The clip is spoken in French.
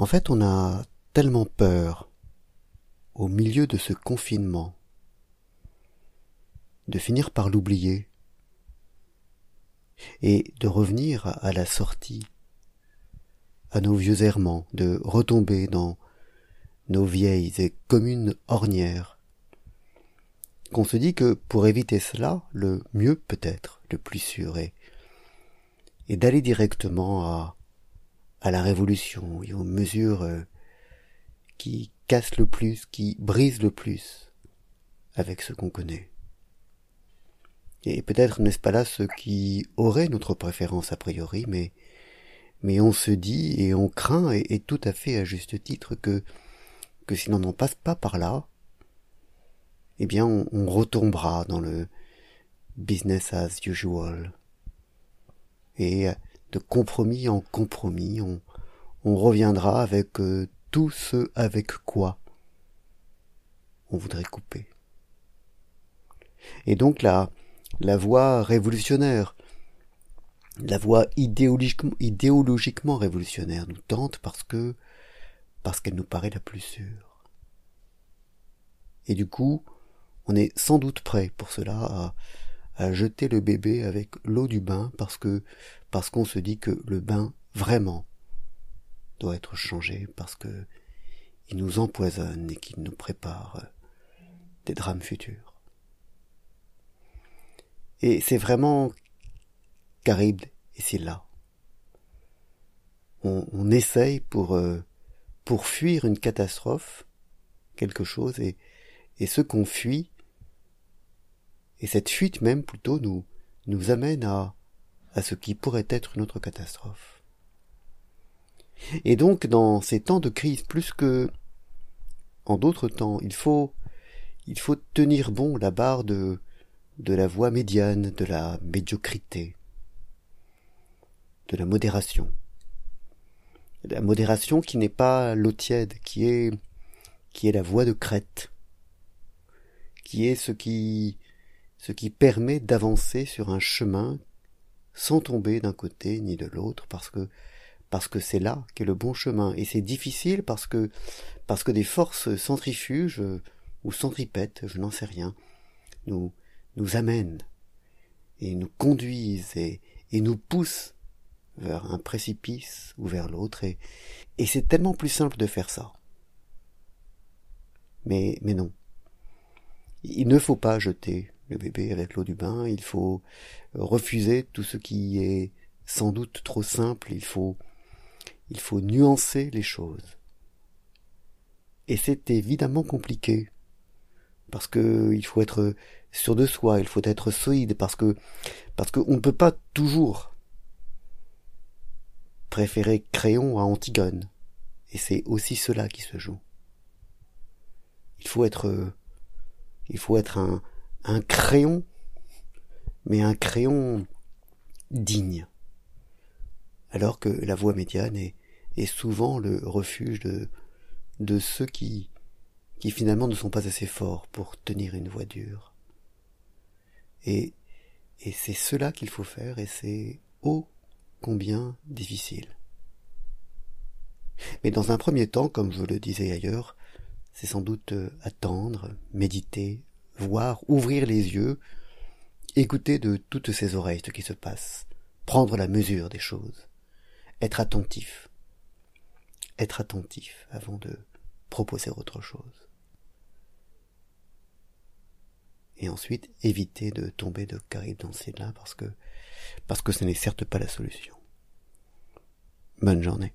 En fait, on a tellement peur au milieu de ce confinement de finir par l'oublier et de revenir à la sortie, à nos vieux errements, de retomber dans nos vieilles et communes ornières, qu'on se dit que pour éviter cela, le mieux peut-être, le plus sûr est, est d'aller directement à, à la révolution et aux mesures euh, qui cassent le plus, qui brisent le plus avec ce qu'on connaît. Et peut-être n'est-ce pas là ce qui aurait notre préférence a priori, mais, mais on se dit et on craint, et, tout à fait à juste titre, que, que si l'on n'en passe pas par là, eh bien on, retombera dans le business as usual. Et de compromis en compromis, on, reviendra avec euh, tout ce avec quoi on voudrait couper. Et donc la, la voie révolutionnaire, la voie idéologiquement, idéologiquement révolutionnaire nous tente parce que parce qu'elle nous paraît la plus sûre. Et du coup, on est sans doute prêt pour cela à, à jeter le bébé avec l'eau du bain parce que parce qu'on se dit que le bain vraiment doit être changé parce que il nous empoisonne et qu'il nous prépare des drames futurs. Et c'est vraiment Caribde et c'est là. On, on, essaye pour euh, pour fuir une catastrophe, quelque chose, et, et ce qu'on fuit, et cette fuite même plutôt nous nous amène à à ce qui pourrait être une autre catastrophe. Et donc dans ces temps de crise, plus que en d'autres temps, il faut il faut tenir bon la barre de de la voie médiane, de la médiocrité, de la modération. La modération qui n'est pas l'eau tiède, qui est, qui est la voie de crête, qui est ce qui, ce qui permet d'avancer sur un chemin sans tomber d'un côté ni de l'autre, parce que, parce que c'est là qu'est le bon chemin. Et c'est difficile parce que, parce que des forces centrifuges, ou centripètes, je n'en sais rien, nous, nous amènent et nous conduisent et, et nous poussent vers un précipice ou vers l'autre et, et c'est tellement plus simple de faire ça. Mais, mais non. Il ne faut pas jeter le bébé avec l'eau du bain, il faut refuser tout ce qui est sans doute trop simple, il faut, il faut nuancer les choses. Et c'est évidemment compliqué, parce que il faut être sûr de soi, il faut être solide parce que parce qu'on ne peut pas toujours préférer Créon à Antigone. Et c'est aussi cela qui se joue. Il faut être il faut être un, un crayon, mais un crayon digne. Alors que la voie médiane est, souvent le refuge de, ceux qui, finalement ne sont pas assez forts pour tenir une voie dure. Et, et c'est cela qu'il faut faire, et c'est ô combien difficile. Mais dans un premier temps, comme je le disais ailleurs, c'est sans doute attendre, méditer, voir, ouvrir les yeux, écouter de toutes ces oreilles ce qui se passe, prendre la mesure des choses, être attentif, être attentif avant de proposer autre chose. et ensuite éviter de tomber de Caribe dans ces là parce que parce que ce n'est certes pas la solution. Bonne journée.